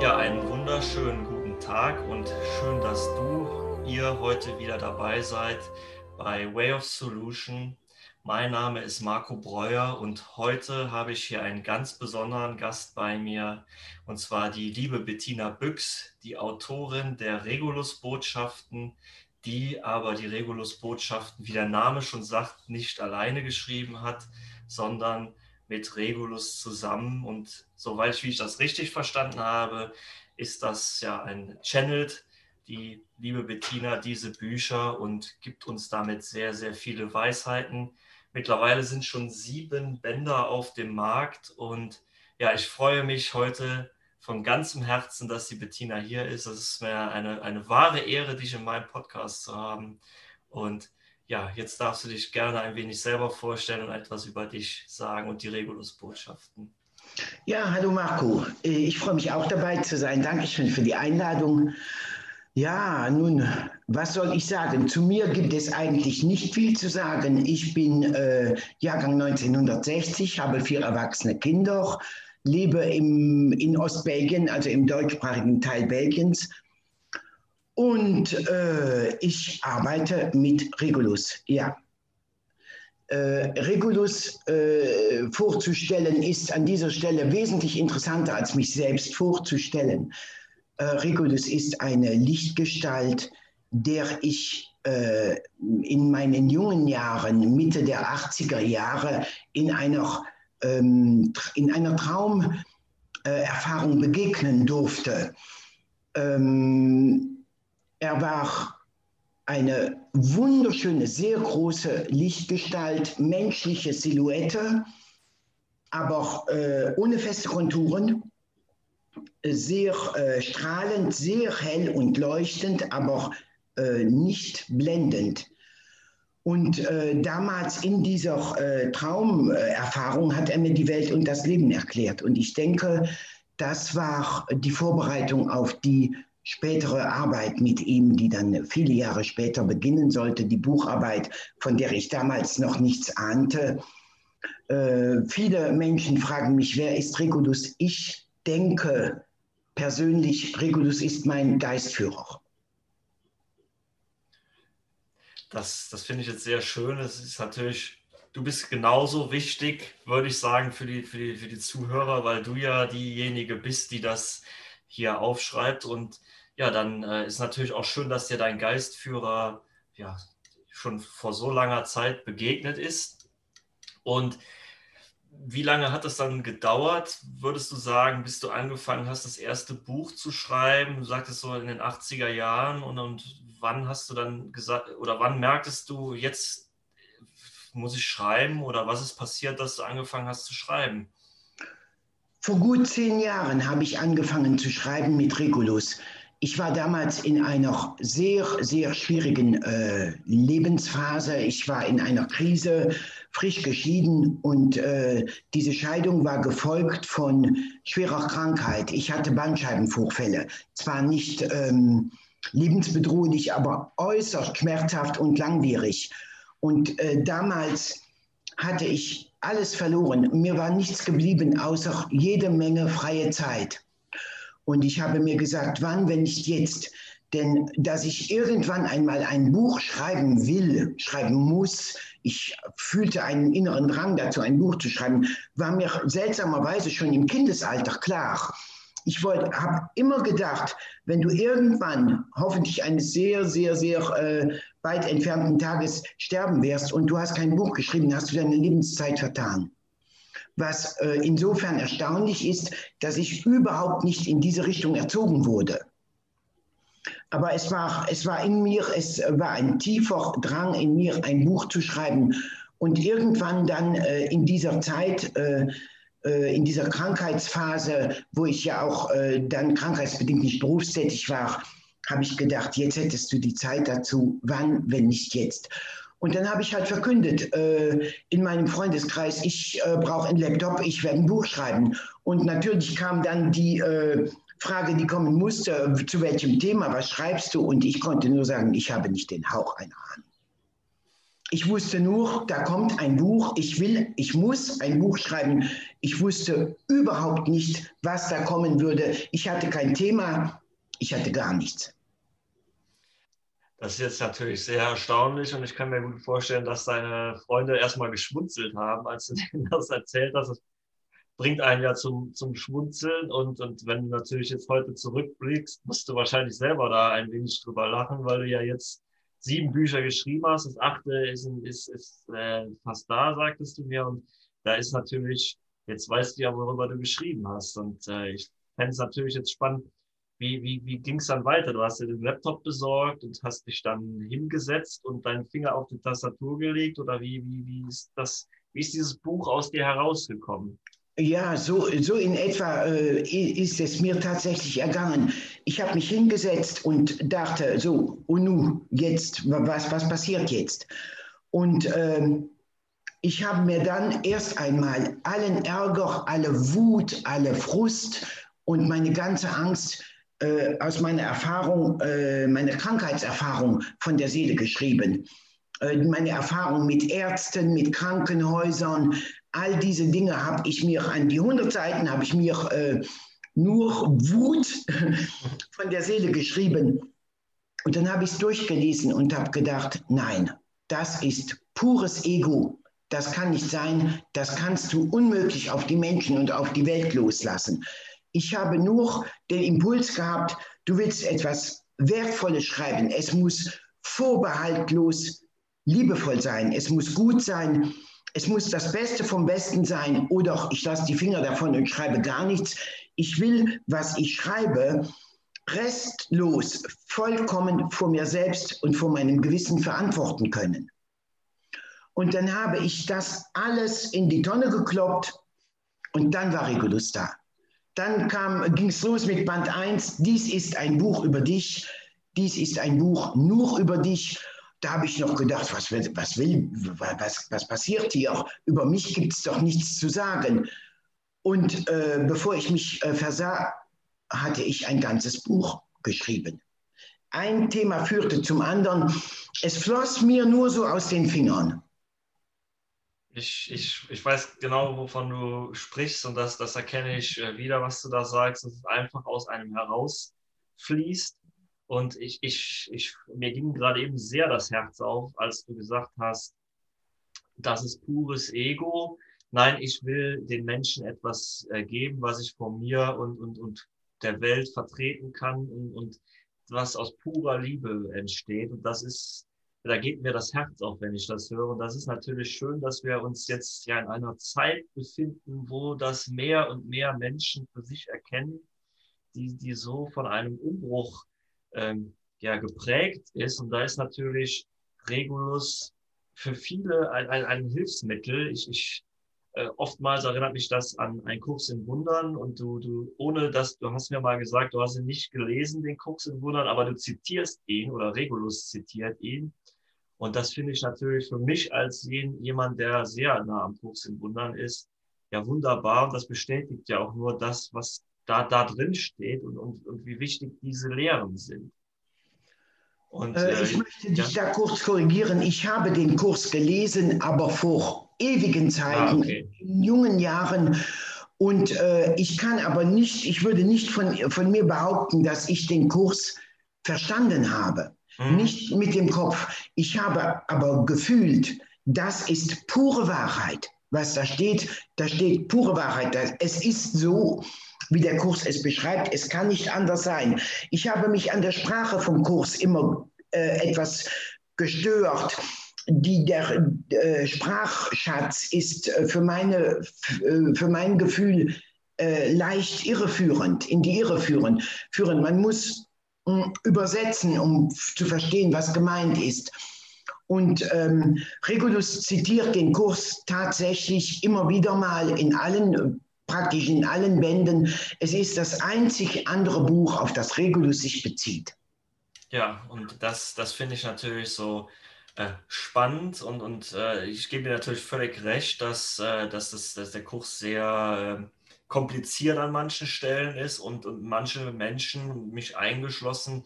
Ja, einen wunderschönen guten Tag und schön, dass du ihr heute wieder dabei seid bei Way of Solution. Mein Name ist Marco Breuer und heute habe ich hier einen ganz besonderen Gast bei mir und zwar die liebe Bettina Büchs, die Autorin der Regulus-Botschaften, die aber die Regulus-Botschaften, wie der Name schon sagt, nicht alleine geschrieben hat, sondern mit Regulus zusammen. Und soweit wie ich das richtig verstanden habe, ist das ja ein Channeled, die liebe Bettina, diese Bücher und gibt uns damit sehr, sehr viele Weisheiten. Mittlerweile sind schon sieben Bänder auf dem Markt und ja, ich freue mich heute von ganzem Herzen, dass die Bettina hier ist. Es ist mir eine, eine wahre Ehre, dich in meinem Podcast zu haben. Und ja, jetzt darfst du dich gerne ein wenig selber vorstellen und etwas über dich sagen und die Regulus-Botschaften. Ja, hallo Marco. Ich freue mich auch dabei zu sein. Dankeschön für die Einladung. Ja, nun, was soll ich sagen? Zu mir gibt es eigentlich nicht viel zu sagen. Ich bin äh, Jahrgang 1960, habe vier erwachsene Kinder, lebe im, in Ostbelgien, also im deutschsprachigen Teil Belgiens und äh, ich arbeite mit Regulus, ja. Äh, Regulus äh, vorzustellen ist an dieser Stelle wesentlich interessanter, als mich selbst vorzustellen. Äh, Regulus ist eine Lichtgestalt, der ich äh, in meinen jungen Jahren, Mitte der 80er Jahre, in einer, ähm, in einer Traumerfahrung begegnen durfte. Ähm, er war eine wunderschöne, sehr große Lichtgestalt, menschliche Silhouette, aber äh, ohne feste Konturen, sehr äh, strahlend, sehr hell und leuchtend, aber äh, nicht blendend. Und äh, damals in dieser äh, Traumerfahrung hat er mir die Welt und das Leben erklärt. Und ich denke, das war die Vorbereitung auf die spätere Arbeit mit ihm, die dann viele Jahre später beginnen sollte, die Bucharbeit, von der ich damals noch nichts ahnte. Äh, viele Menschen fragen mich, wer ist Regulus? Ich denke persönlich, Regulus ist mein Geistführer. Das, das finde ich jetzt sehr schön. Es ist natürlich, du bist genauso wichtig, würde ich sagen, für die, für, die, für die Zuhörer, weil du ja diejenige bist, die das hier aufschreibt. Und ja, dann äh, ist natürlich auch schön, dass dir dein Geistführer ja schon vor so langer Zeit begegnet ist. Und wie lange hat es dann gedauert, würdest du sagen, bis du angefangen hast, das erste Buch zu schreiben? Du sagtest so in den 80er Jahren und, und wann hast du dann gesagt, oder wann merktest du, jetzt muss ich schreiben oder was ist passiert, dass du angefangen hast zu schreiben? Vor gut zehn Jahren habe ich angefangen zu schreiben mit Regulus. Ich war damals in einer sehr, sehr schwierigen äh, Lebensphase. Ich war in einer Krise, frisch geschieden und äh, diese Scheidung war gefolgt von schwerer Krankheit. Ich hatte Bandscheibenvorfälle. Zwar nicht ähm, lebensbedrohlich, aber äußerst schmerzhaft und langwierig. Und äh, damals hatte ich alles verloren. Mir war nichts geblieben, außer jede Menge freie Zeit. Und ich habe mir gesagt, wann, wenn nicht jetzt? Denn dass ich irgendwann einmal ein Buch schreiben will, schreiben muss, ich fühlte einen inneren Drang dazu, ein Buch zu schreiben, war mir seltsamerweise schon im Kindesalter klar. Ich habe immer gedacht, wenn du irgendwann hoffentlich eines sehr, sehr, sehr äh, weit entfernten Tages sterben wirst und du hast kein Buch geschrieben, hast du deine Lebenszeit vertan was äh, insofern erstaunlich ist, dass ich überhaupt nicht in diese Richtung erzogen wurde. Aber es war, es war in mir, es war ein tiefer Drang in mir, ein Buch zu schreiben. Und irgendwann dann äh, in dieser Zeit, äh, äh in dieser Krankheitsphase, wo ich ja auch äh, dann krankheitsbedingt nicht berufstätig war, habe ich gedacht, jetzt hättest du die Zeit dazu, wann, wenn nicht jetzt. Und dann habe ich halt verkündet äh, in meinem Freundeskreis, ich äh, brauche einen Laptop, ich werde ein Buch schreiben. Und natürlich kam dann die äh, Frage, die kommen musste, zu welchem Thema, was schreibst du? Und ich konnte nur sagen, ich habe nicht den Hauch einer Ahnung. Ich wusste nur, da kommt ein Buch, ich will, ich muss ein Buch schreiben. Ich wusste überhaupt nicht, was da kommen würde. Ich hatte kein Thema, ich hatte gar nichts. Das ist jetzt natürlich sehr erstaunlich und ich kann mir gut vorstellen, dass deine Freunde erstmal geschmunzelt haben, als du denen das erzählt hast. Das bringt einen ja zum, zum Schmunzeln und, und wenn du natürlich jetzt heute zurückblickst, musst du wahrscheinlich selber da ein wenig drüber lachen, weil du ja jetzt sieben Bücher geschrieben hast. Das achte ist, ist, ist äh, fast da, sagtest du mir. Und da ist natürlich, jetzt weißt du ja, worüber du geschrieben hast. Und äh, ich fände es natürlich jetzt spannend, wie, wie, wie ging es dann weiter? Du hast dir den Laptop besorgt und hast dich dann hingesetzt und deinen Finger auf die Tastatur gelegt oder wie, wie, wie ist das, wie ist dieses Buch aus dir herausgekommen? Ja, so, so in etwa äh, ist es mir tatsächlich ergangen. Ich habe mich hingesetzt und dachte, so, und nun, jetzt, was, was passiert jetzt? Und ähm, ich habe mir dann erst einmal allen Ärger, alle Wut, alle Frust und meine ganze Angst äh, aus meiner Erfahrung, äh, meiner Krankheitserfahrung von der Seele geschrieben. Äh, meine Erfahrung mit Ärzten, mit Krankenhäusern, all diese Dinge habe ich mir an die 100 Seiten habe ich mir äh, nur Wut von der Seele geschrieben. Und dann habe ich es durchgelesen und habe gedacht, nein, das ist pures Ego. Das kann nicht sein. Das kannst du unmöglich auf die Menschen und auf die Welt loslassen. Ich habe nur den Impuls gehabt, du willst etwas Wertvolles schreiben. Es muss vorbehaltlos liebevoll sein. Es muss gut sein. Es muss das Beste vom Besten sein. Oder ich lasse die Finger davon und schreibe gar nichts. Ich will, was ich schreibe, restlos, vollkommen vor mir selbst und vor meinem Gewissen verantworten können. Und dann habe ich das alles in die Tonne gekloppt und dann war Regulus da. Dann ging es los mit Band 1. Dies ist ein Buch über dich. Dies ist ein Buch nur über dich. Da habe ich noch gedacht, was, was, will, was, was passiert hier? Über mich gibt es doch nichts zu sagen. Und äh, bevor ich mich äh, versah, hatte ich ein ganzes Buch geschrieben. Ein Thema führte zum anderen. Es floss mir nur so aus den Fingern ich, ich, ich weiß genau, wovon du sprichst und das, das erkenne ich äh, wieder, was du da sagst, dass es einfach aus einem herausfließt. Und ich, ich, ich, mir ging gerade eben sehr das Herz auf, als du gesagt hast, das ist pures Ego. Nein, ich will den Menschen etwas äh, geben, was ich von mir und, und, und der Welt vertreten kann und, und was aus purer Liebe entsteht. Und das ist da geht mir das Herz auf, wenn ich das höre. Und das ist natürlich schön, dass wir uns jetzt ja in einer Zeit befinden, wo das mehr und mehr Menschen für sich erkennen, die, die so von einem Umbruch ähm, ja, geprägt ist. Und da ist natürlich Regulus für viele ein, ein, ein Hilfsmittel. Ich, ich äh, oftmals erinnert mich das an einen Kurs in Wundern und du, du, ohne dass, du hast mir mal gesagt, du hast ihn nicht gelesen, den Kurs in Wundern, aber du zitierst ihn oder Regulus zitiert ihn. Und das finde ich natürlich für mich als jemand, der sehr nah am Kurs in Wundern ist, ja wunderbar. Und das bestätigt ja auch nur das, was da, da drin steht und, und, und wie wichtig diese Lehren sind. Und, äh, ich äh, möchte dich ja. da kurz korrigieren. Ich habe den Kurs gelesen, aber vor ewigen Zeiten, ah, okay. in jungen Jahren. Und äh, ich kann aber nicht, ich würde nicht von, von mir behaupten, dass ich den Kurs verstanden habe mhm. nicht mit dem Kopf. Ich habe aber gefühlt, das ist pure Wahrheit. Was da steht, da steht pure Wahrheit. Es ist so, wie der Kurs es beschreibt. Es kann nicht anders sein. Ich habe mich an der Sprache vom Kurs immer äh, etwas gestört. Die, der äh, Sprachschatz ist äh, für, meine, äh, für mein Gefühl äh, leicht irreführend, in die Irre führen. führen. Man muss übersetzen, um zu verstehen, was gemeint ist. Und ähm, Regulus zitiert den Kurs tatsächlich immer wieder mal in allen, praktisch in allen Bänden. Es ist das einzig andere Buch, auf das Regulus sich bezieht. Ja, und das, das finde ich natürlich so äh, spannend und, und äh, ich gebe dir natürlich völlig recht, dass, äh, dass, das, dass der Kurs sehr ähm, kompliziert an manchen Stellen ist und, und manche Menschen, mich eingeschlossen,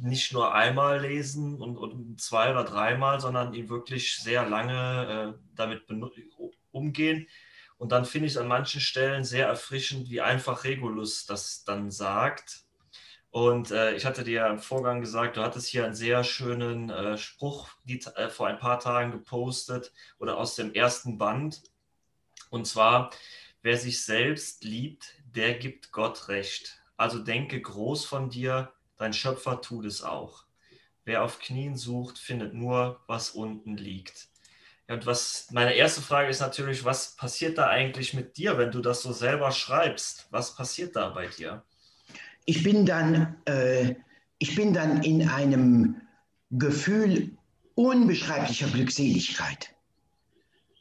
nicht nur einmal lesen und, und zwei oder dreimal, sondern ihn wirklich sehr lange äh, damit umgehen. Und dann finde ich es an manchen Stellen sehr erfrischend, wie einfach Regulus das dann sagt. Und äh, ich hatte dir ja im Vorgang gesagt, du hattest hier einen sehr schönen äh, Spruch die, äh, vor ein paar Tagen gepostet oder aus dem ersten Band. Und zwar, wer sich selbst liebt, der gibt Gott recht. Also denke groß von dir, dein Schöpfer tut es auch. Wer auf Knien sucht, findet nur, was unten liegt. Ja, und was meine erste Frage ist natürlich, was passiert da eigentlich mit dir, wenn du das so selber schreibst? Was passiert da bei dir? Ich bin dann, äh, ich bin dann in einem Gefühl unbeschreiblicher Glückseligkeit.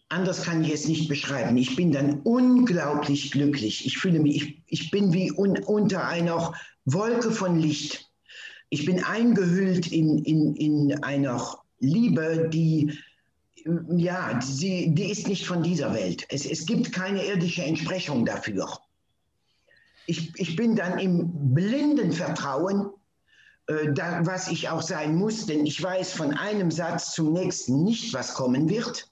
Anders kann ich es nicht beschreiben. Ich bin dann unglaublich glücklich. Ich fühle mich, ich, ich bin wie un, unter einer Wolke von Licht. Ich bin eingehüllt in, in, in einer Liebe, die, ja, sie, die ist nicht von dieser Welt. Es, es gibt keine irdische Entsprechung dafür. Ich, ich bin dann im blinden Vertrauen, äh, da, was ich auch sein muss, denn ich weiß von einem Satz zum nächsten nicht, was kommen wird.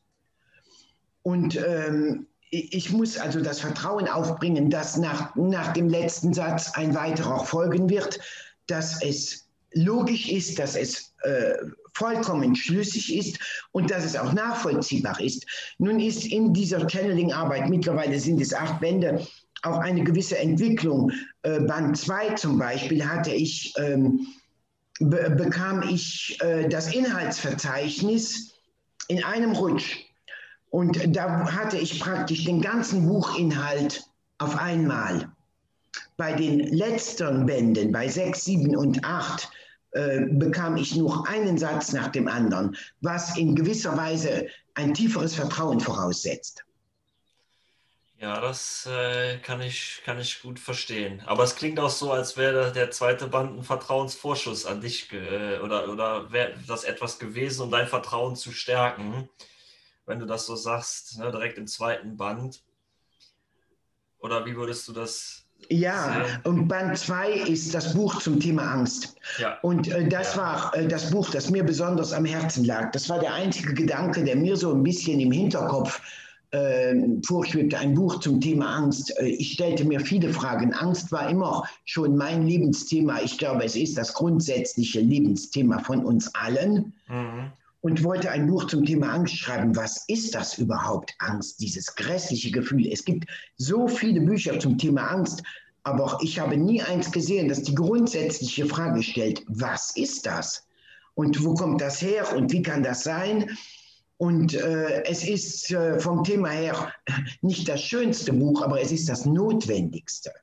Und ähm, ich muss also das Vertrauen aufbringen, dass nach, nach dem letzten Satz ein weiterer folgen wird, dass es logisch ist, dass es äh, vollkommen schlüssig ist und dass es auch nachvollziehbar ist. Nun ist in dieser Channeling-Arbeit, mittlerweile sind es acht Bände, auch eine gewisse Entwicklung. Äh, Band 2 zum Beispiel hatte ich, ähm, be bekam ich äh, das Inhaltsverzeichnis in einem Rutsch und da hatte ich praktisch den ganzen Buchinhalt auf einmal. Bei den letzten Bänden, bei 6, 7 und 8, äh, bekam ich nur einen Satz nach dem anderen, was in gewisser Weise ein tieferes Vertrauen voraussetzt. Ja, das äh, kann, ich, kann ich gut verstehen. Aber es klingt auch so, als wäre der zweite Band ein Vertrauensvorschuss an dich äh, oder, oder wäre das etwas gewesen, um dein Vertrauen zu stärken wenn du das so sagst, ne, direkt im zweiten Band? Oder wie würdest du das ja, und Band 2 ist das Buch zum Thema Angst. Ja. Und äh, das ja. war äh, das Buch, das mir besonders am Herzen lag. Das war der einzige Gedanke, der mir so ein bisschen im Hinterkopf äh, vorschwebte, ein Buch zum Thema Angst. Äh, ich stellte mir viele Fragen. Angst war immer schon mein Lebensthema. Ich glaube, es ist das grundsätzliche Lebensthema von uns allen. Mhm und wollte ein Buch zum Thema Angst schreiben. Was ist das überhaupt, Angst, dieses grässliche Gefühl? Es gibt so viele Bücher zum Thema Angst, aber ich habe nie eins gesehen, das die grundsätzliche Frage stellt, was ist das? Und wo kommt das her und wie kann das sein? Und äh, es ist äh, vom Thema her nicht das schönste Buch, aber es ist das notwendigste.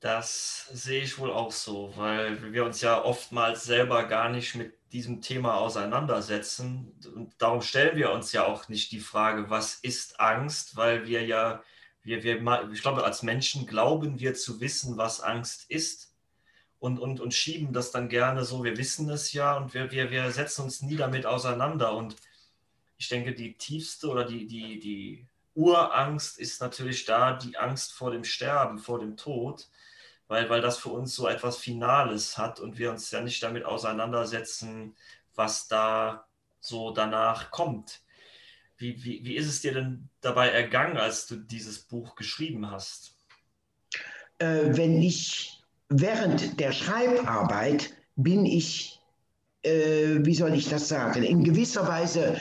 Das sehe ich wohl auch so, weil wir uns ja oftmals selber gar nicht mit diesem Thema auseinandersetzen. Und darum stellen wir uns ja auch nicht die Frage, was ist Angst, weil wir ja, wir, wir, ich glaube, als Menschen glauben wir zu wissen, was Angst ist und, und, und schieben das dann gerne so, wir wissen es ja und wir, wir, wir setzen uns nie damit auseinander. Und ich denke, die tiefste oder die, die, die Urangst ist natürlich da, die Angst vor dem Sterben, vor dem Tod weil, weil das für uns so etwas Finales hat und wir uns ja nicht damit auseinandersetzen, was da so danach kommt. Wie, wie, wie ist es dir denn dabei ergangen, als du dieses Buch geschrieben hast? Äh, wenn ich während der Schreibarbeit bin ich, äh, wie soll ich das sagen, in gewisser Weise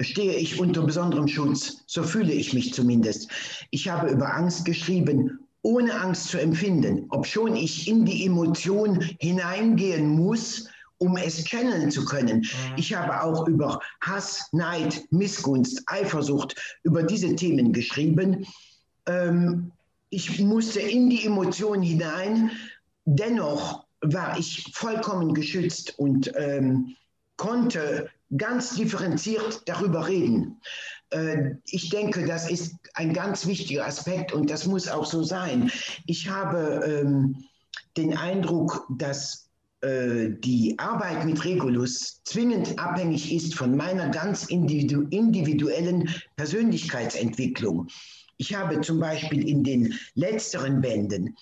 stehe ich unter besonderem Schutz. So fühle ich mich zumindest. Ich habe über Angst geschrieben ohne Angst zu empfinden, obschon ich in die Emotion hineingehen muss, um es channeln zu können. Mhm. Ich habe auch über Hass, Neid, Missgunst, Eifersucht, über diese Themen geschrieben. Ähm, ich musste in die Emotion hinein. Dennoch war ich vollkommen geschützt und ähm, konnte ganz differenziert darüber reden. Äh, ich denke, das ist ein ganz wichtiger Aspekt und das muss auch so sein. Ich habe ähm, den Eindruck, dass äh, die Arbeit mit Regulus zwingend abhängig ist von meiner ganz individu individuellen Persönlichkeitsentwicklung. Ich habe zum Beispiel in den letzteren Bänden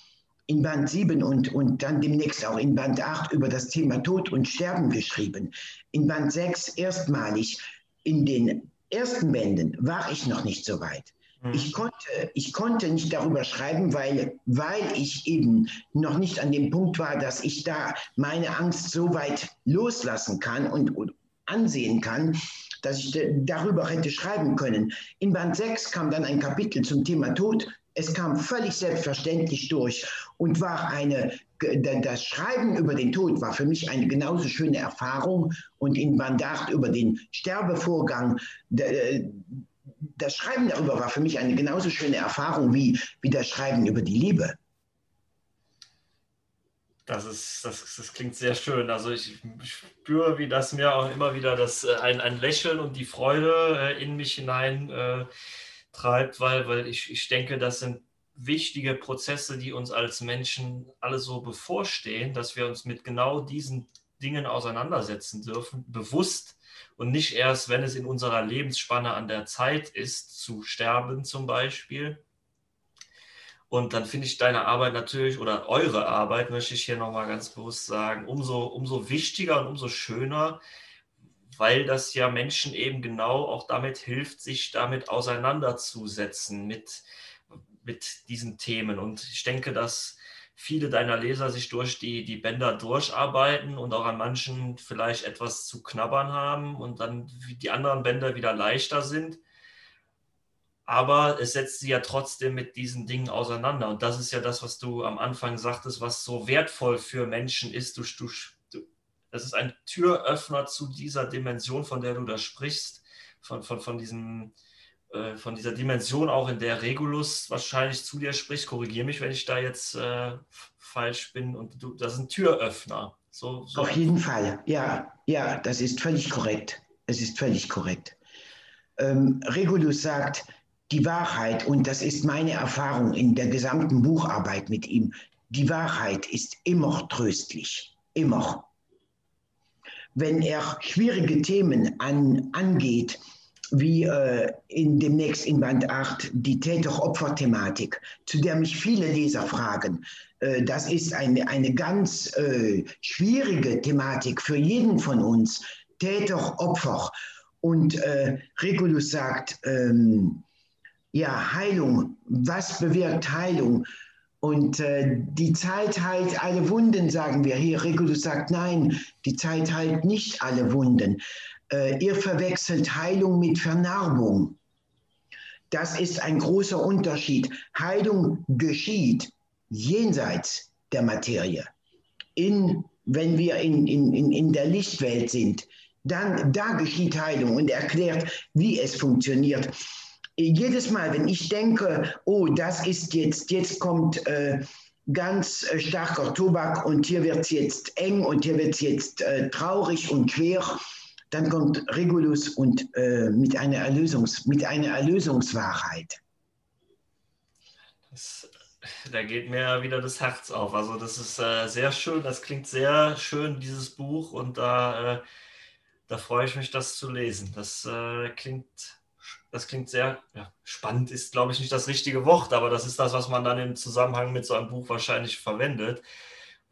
in Band 7 und, und dann demnächst auch in Band 8 über das Thema Tod und Sterben geschrieben. In Band 6 erstmalig. In den ersten Bänden war ich noch nicht so weit. Mhm. Ich konnte, ich konnte nicht darüber schreiben, weil, weil ich eben noch nicht an dem Punkt war, dass ich da meine Angst so weit loslassen kann und, und ansehen kann, dass ich darüber hätte schreiben können. In Band 6 kam dann ein Kapitel zum Thema Tod es kam völlig selbstverständlich durch und war eine, das Schreiben über den Tod war für mich eine genauso schöne Erfahrung und in Bandart über den Sterbevorgang, das Schreiben darüber war für mich eine genauso schöne Erfahrung wie, wie das Schreiben über die Liebe. Das, ist, das, das klingt sehr schön. Also ich spüre, wie das mir auch immer wieder das, äh, ein, ein Lächeln und die Freude äh, in mich hinein äh, treibt, weil, weil ich, ich denke, das sind wichtige Prozesse, die uns als Menschen alle so bevorstehen, dass wir uns mit genau diesen Dingen auseinandersetzen dürfen, bewusst und nicht erst, wenn es in unserer Lebensspanne an der Zeit ist, zu sterben zum Beispiel. Und dann finde ich deine Arbeit natürlich oder eure Arbeit, möchte ich hier nochmal ganz bewusst sagen, umso, umso wichtiger und umso schöner, weil das ja Menschen eben genau auch damit hilft, sich damit auseinanderzusetzen mit, mit diesen Themen. Und ich denke, dass viele deiner Leser sich durch die, die Bänder durcharbeiten und auch an manchen vielleicht etwas zu knabbern haben und dann die anderen Bänder wieder leichter sind. Aber es setzt sie ja trotzdem mit diesen Dingen auseinander. Und das ist ja das, was du am Anfang sagtest, was so wertvoll für Menschen ist. Du, du das ist ein Türöffner zu dieser Dimension, von der du da sprichst, von, von, von, diesem, äh, von dieser Dimension auch, in der Regulus wahrscheinlich zu dir spricht. Korrigiere mich, wenn ich da jetzt äh, falsch bin. Und du, das ein Türöffner. So, so. Auf jeden Fall, ja, ja, das ist völlig korrekt. Es ist völlig korrekt. Ähm, Regulus sagt, die Wahrheit, und das ist meine Erfahrung in der gesamten Bucharbeit mit ihm, die Wahrheit ist immer tröstlich, immer wenn er schwierige Themen an, angeht, wie äh, in demnächst in Band 8 die Täter-Opfer-Thematik, zu der mich viele Leser fragen. Äh, das ist eine, eine ganz äh, schwierige Thematik für jeden von uns, Täter-Opfer. Und äh, Regulus sagt, ähm, ja, Heilung, was bewirkt Heilung? Und äh, die Zeit heilt alle Wunden, sagen wir. Hier Regulus sagt, nein, die Zeit heilt nicht alle Wunden. Äh, ihr verwechselt Heilung mit Vernarbung. Das ist ein großer Unterschied. Heilung geschieht jenseits der Materie. In, wenn wir in, in, in der Lichtwelt sind, dann da geschieht Heilung und erklärt, wie es funktioniert jedes Mal, wenn ich denke, oh, das ist jetzt, jetzt kommt äh, ganz äh, starker Tobak und hier wird es jetzt eng und hier wird es jetzt äh, traurig und schwer, dann kommt Regulus und äh, mit, einer Erlösungs, mit einer Erlösungswahrheit. Das, da geht mir wieder das Herz auf. Also das ist äh, sehr schön, das klingt sehr schön, dieses Buch und da, äh, da freue ich mich, das zu lesen. Das klingt das klingt sehr ja, spannend, ist glaube ich nicht das richtige Wort, aber das ist das, was man dann im Zusammenhang mit so einem Buch wahrscheinlich verwendet,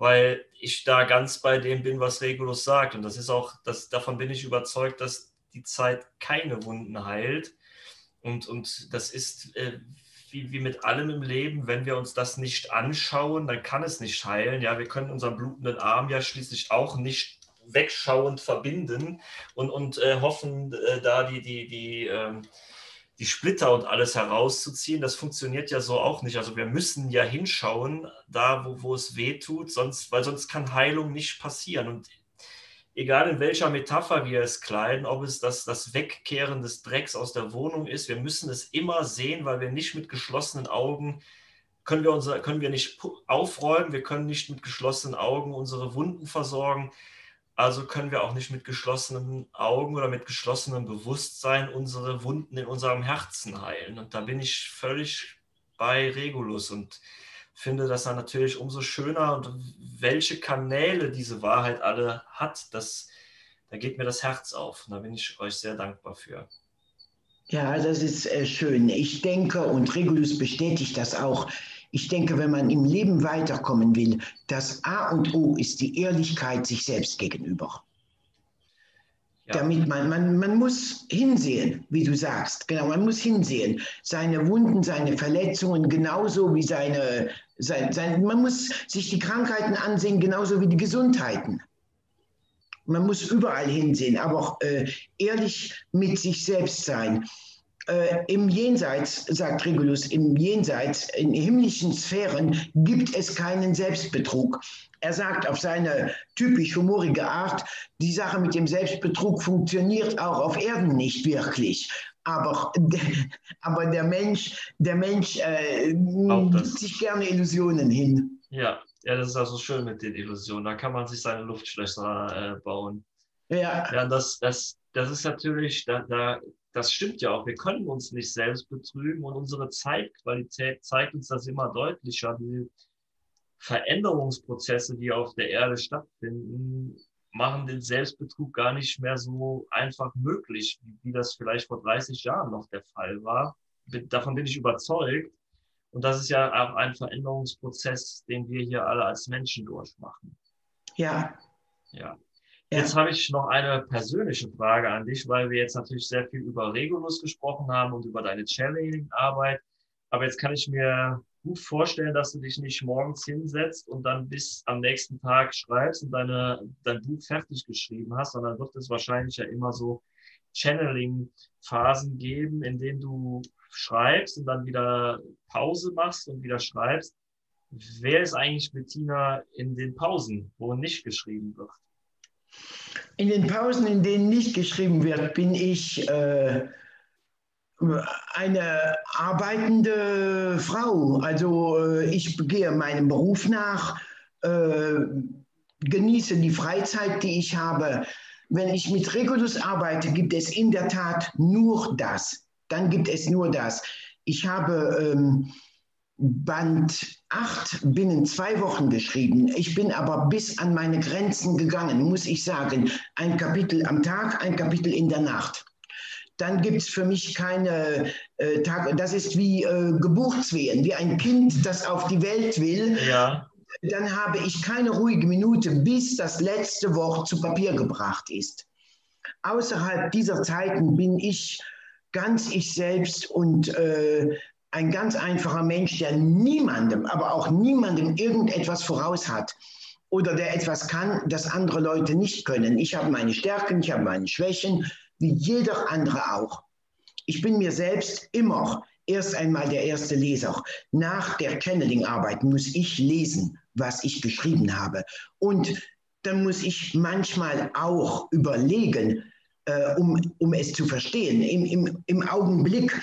weil ich da ganz bei dem bin, was Regulus sagt. Und das ist auch, das, davon bin ich überzeugt, dass die Zeit keine Wunden heilt. Und, und das ist äh, wie, wie mit allem im Leben, wenn wir uns das nicht anschauen, dann kann es nicht heilen. Ja, wir können unseren blutenden Arm ja schließlich auch nicht wegschauend verbinden und, und äh, hoffen, äh, da die, die, die, ähm, die Splitter und alles herauszuziehen, das funktioniert ja so auch nicht. Also wir müssen ja hinschauen, da wo, wo es weh tut, sonst, weil sonst kann Heilung nicht passieren. Und egal in welcher Metapher wir es kleiden, ob es das, das Wegkehren des Drecks aus der Wohnung ist, wir müssen es immer sehen, weil wir nicht mit geschlossenen Augen können wir, unser, können wir nicht aufräumen, wir können nicht mit geschlossenen Augen unsere Wunden versorgen. Also können wir auch nicht mit geschlossenen Augen oder mit geschlossenem Bewusstsein unsere Wunden in unserem Herzen heilen. Und da bin ich völlig bei Regulus und finde das dann natürlich umso schöner und welche Kanäle diese Wahrheit alle hat, das, da geht mir das Herz auf. Und da bin ich euch sehr dankbar für. Ja, das ist äh, schön. Ich denke, und Regulus bestätigt das auch, Ich denke, wenn man im Leben weiterkommen will, das A und O ist die Ehrlichkeit sich selbst gegenüber. Ja. Damit man, man, man muss hinsehen, wie du sagst. Genau, man muss hinsehen. Seine Wunden, seine Verletzungen, genauso wie seine, sein, sein, man muss sich die Krankheiten ansehen, genauso wie die Gesundheiten. Man muss überall hinsehen, aber auch äh, ehrlich mit sich selbst sein. Äh, Im Jenseits, sagt Regulus, im Jenseits, in himmlischen Sphären gibt es keinen Selbstbetrug. Er sagt auf seine typisch humorige Art, die Sache mit dem Selbstbetrug funktioniert auch auf Erden nicht wirklich. Aber, aber der Mensch, der Mensch äh, sich gerne Illusionen hin. Ja, ja, das ist also schön mit den Illusionen. Da kann man sich seine Luftschlösser äh, bauen. Ja. Ja, das, das, das ist natürlich, da, da, das stimmt ja auch. Wir können uns nicht selbst betrügen und unsere Zeitqualität zeigt uns das immer deutlicher. Die Veränderungsprozesse, die auf der Erde stattfinden, machen den Selbstbetrug gar nicht mehr so einfach möglich, wie, das vielleicht vor 30 Jahren noch der Fall war. Davon bin ich überzeugt. Und das ist ja auch ein Veränderungsprozess, den wir hier alle als Menschen durchmachen. Ja. Ja. Jetzt habe ich noch eine persönliche Frage an dich, weil wir jetzt natürlich sehr viel über Regulus gesprochen haben und über deine Channeling-Arbeit. Aber jetzt kann ich mir gut vorstellen, dass du dich nicht morgens hinsetzt und dann bis am nächsten Tag schreibst und deine, dein Buch fertig geschrieben hast, sondern wird es wahrscheinlich ja immer so Channeling-Phasen geben, in denen du schreibst und dann wieder Pause machst und wieder schreibst. Wer ist eigentlich Bettina in den Pausen, wo nicht geschrieben wird? In den Pausen, in denen nicht geschrieben wird, bin ich äh, eine arbeitende Frau. Also äh, ich gehe meinem Beruf nach, äh, genieße die Freizeit, die ich habe. Wenn ich mit Regulus arbeite, gibt es in der Tat nur das dann gibt es nur das. Ich habe ähm, Band 8 binnen zwei Wochen geschrieben. Ich bin aber bis an meine Grenzen gegangen, muss ich sagen. Ein Kapitel am Tag, ein Kapitel in der Nacht. Dann gibt es für mich keine äh, Tage, das ist wie äh, Geburtswehen, wie ein Kind, das auf die Welt will. Ja. Dann habe ich keine ruhige Minute, bis das letzte Wort zu Papier gebracht ist. Außerhalb dieser Zeiten bin ich ganz ich selbst und äh, ein ganz einfacher Mensch, der niemandem, aber auch niemandem irgendetwas voraus hat oder der etwas kann, das andere Leute nicht können. Ich habe meine Stärken, ich habe meine Schwächen, wie jeder andere auch. Ich bin mir selbst immer erst einmal der erste Leser. Nach der Channeling-Arbeit muss ich lesen, was ich geschrieben habe. Und dann muss ich manchmal auch überlegen, äh, um, um es zu verstehen. Im, im, im Augenblick,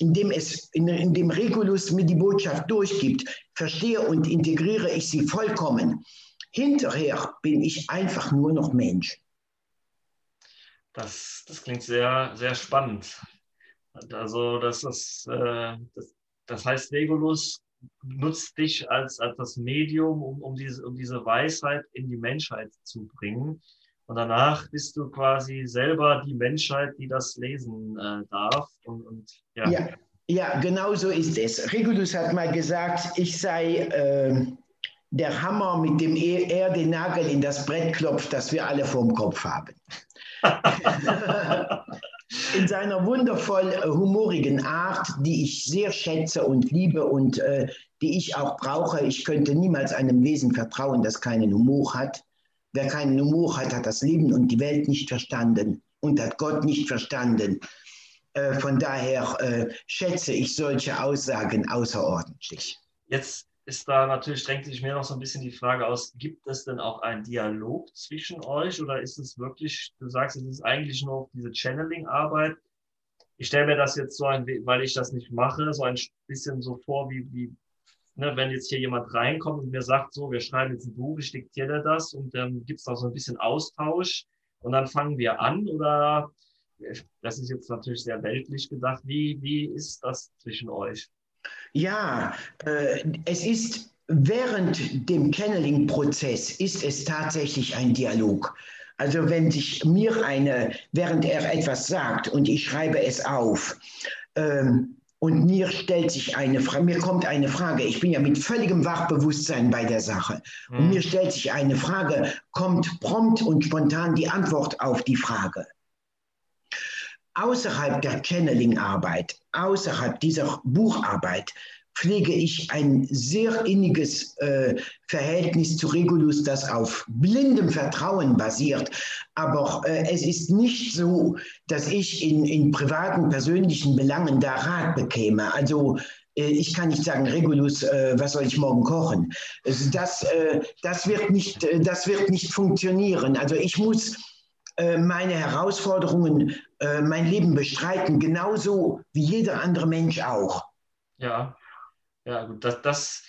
in dem, es, in, in dem Regulus mir die Botschaft durchgibt, verstehe und integriere ich sie vollkommen. Hinterher bin ich einfach nur noch Mensch. Das, das klingt sehr, sehr spannend. Also das, ist, äh, das heißt, Regulus nutzt dich als, als das Medium, um, um, diese, um diese Weisheit in die Menschheit zu bringen. Und danach bist du quasi selber die Menschheit, die das lesen äh, darf. Und, und ja. ja. Ja, genau so ist es. Regulus hat mal gesagt, ich sei äh, der Hammer, mit dem er den Nagel in das Brett klopft, das wir alle vorm Kopf haben. in seiner wundervoll äh, humorigen Art, die ich sehr schätze und liebe und äh, die ich auch brauche. Ich könnte niemals einem Wesen vertrauen, das keinen Humor hat. Wer keinen Humor hat, hat das Leben und die Welt nicht verstanden und hat Gott nicht verstanden. Äh, von daher äh, schätze ich solche Aussagen außerordentlich. Jetzt ist da natürlich, drängt sich mir noch so ein bisschen die Frage aus, gibt es denn auch einen Dialog zwischen euch oder ist es wirklich, du sagst, es ist eigentlich nur diese Channeling-Arbeit. Ich stelle mir das jetzt so ein, weil ich das nicht mache, so ein bisschen so vor, wie, wie ne, wenn jetzt hier jemand reinkommt und mir sagt, so, wir schreiben jetzt ein Buch, ich diktiere das und dann gibt es noch so ein bisschen Austausch und dann fangen wir an oder das ist jetzt natürlich sehr weltlich gedacht. Wie, wie ist das zwischen euch? Ja, äh, es ist während dem Channeling-Prozess ist es tatsächlich ein Dialog. Also wenn sich mir eine, während er etwas sagt und ich schreibe es auf, ähm, und mir stellt sich eine Frage, mir kommt eine Frage, ich bin ja mit völligem Wachbewusstsein bei der Sache. Und mhm. mir stellt sich eine Frage, kommt prompt und spontan die Antwort auf die Frage. Außerhalb der Channeling-Arbeit, außerhalb dieser Bucharbeit, pflege ich ein sehr inniges äh, Verhältnis zu Regulus, das auf blindem Vertrauen basiert. Aber äh, es ist nicht so, dass ich in, in privaten, persönlichen Belangen da Rat bekäme. Also äh, ich kann nicht sagen, Regulus, äh, was soll ich morgen kochen? Also das, äh, das, wird nicht, das wird nicht funktionieren. Also ich muss meine Herausforderungen, mein Leben bestreiten, genauso wie jeder andere Mensch auch. Ja, ja, gut, das, das,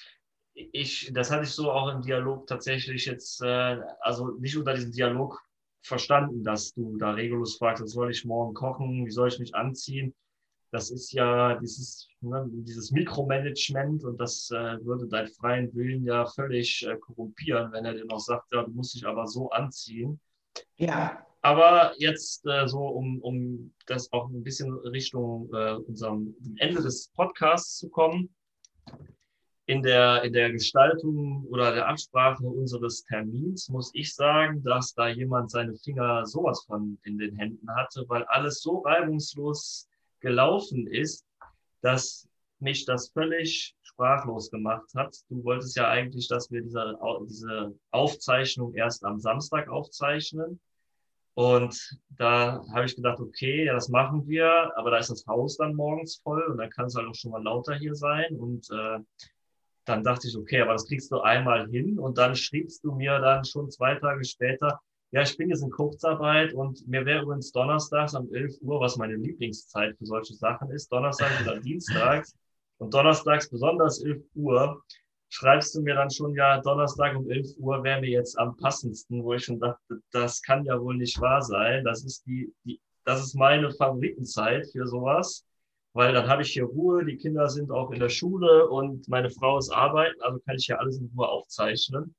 ich, das hatte ich so auch im Dialog tatsächlich jetzt, äh, also nicht unter diesem Dialog verstanden, dass du da Regulus fragst, was soll ich morgen kochen, wie soll ich mich anziehen. Das ist ja dieses, ne, dieses Mikromanagement und das äh, würde deinen freien Willen ja völlig äh, korrumpieren, wenn er dir noch sagt, ja, du musst dich aber so anziehen. Ja. Aber jetzt äh, so, um, um das auch ein bisschen Richtung äh, unserem Ende des Podcasts zu kommen, in der, in der Gestaltung oder der Absprache unseres Termins muss ich sagen, dass da jemand seine Finger sowas von in den Händen hatte, weil alles so reibungslos gelaufen ist, dass mich das völlig sprachlos gemacht hat. Du wolltest ja eigentlich, dass wir diese, diese Aufzeichnung erst am Samstag aufzeichnen. Und da habe ich gedacht, okay, ja, das machen wir, aber da ist das Haus dann morgens voll und dann kann es halt auch schon mal lauter hier sein. Und äh, dann dachte ich, okay, aber das kriegst du einmal hin. Und dann schriebst du mir dann schon zwei Tage später, ja, ich bin jetzt in Kurzarbeit und mir wäre übrigens donnerstags um 11 Uhr, was meine Lieblingszeit für solche Sachen ist, donnerstags oder dienstags. Und donnerstags besonders 11 Uhr schreibst du mir dann schon, ja, Donnerstag um 11 Uhr wäre mir jetzt am passendsten, wo ich schon dachte, das kann ja wohl nicht wahr sein. Das ist die, die das ist meine Favoritenzeit für sowas, weil dann habe ich hier Ruhe, die Kinder sind auch in der Schule und meine Frau ist arbeiten, also kann ich ja alles in Ruhe aufzeichnen.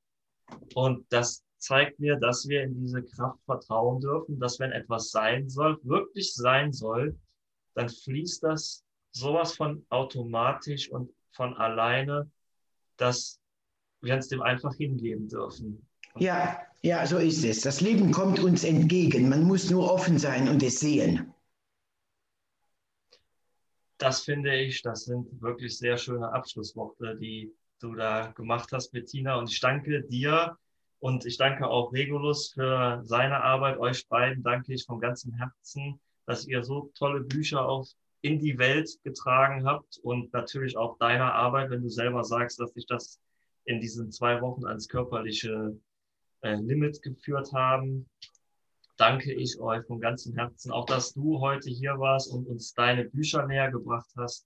Und das zeigt mir, dass wir in diese Kraft vertrauen dürfen, dass wenn etwas sein soll, wirklich sein soll, dann fließt das sowas von automatisch und von alleine dass wir uns dem einfach hingeben dürfen. Ja, ja, so ist es. Das Leben kommt uns entgegen. Man muss nur offen sein und es sehen. Das finde ich, das sind wirklich sehr schöne Abschlussworte, die du da gemacht hast, Bettina. Und ich danke dir und ich danke auch Regulus für seine Arbeit. Euch beiden danke ich von ganzem Herzen, dass ihr so tolle Bücher auf in die Welt getragen habt und natürlich auch deiner Arbeit, wenn du selber sagst, dass sich das in diesen zwei Wochen ans körperliche äh, Limit geführt haben, danke ich euch von ganzem Herzen, auch dass du heute hier warst und uns deine Bücher näher gebracht hast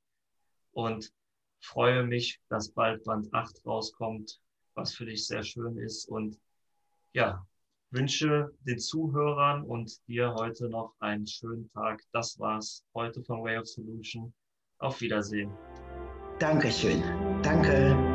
und freue mich, dass bald Band 8 rauskommt, was für dich sehr schön ist und ja, wünsche den Zuhörern und dir heute noch einen schönen Tag. Das war's heute von Way of Solution. Auf Wiedersehen. Dankeschön. Danke.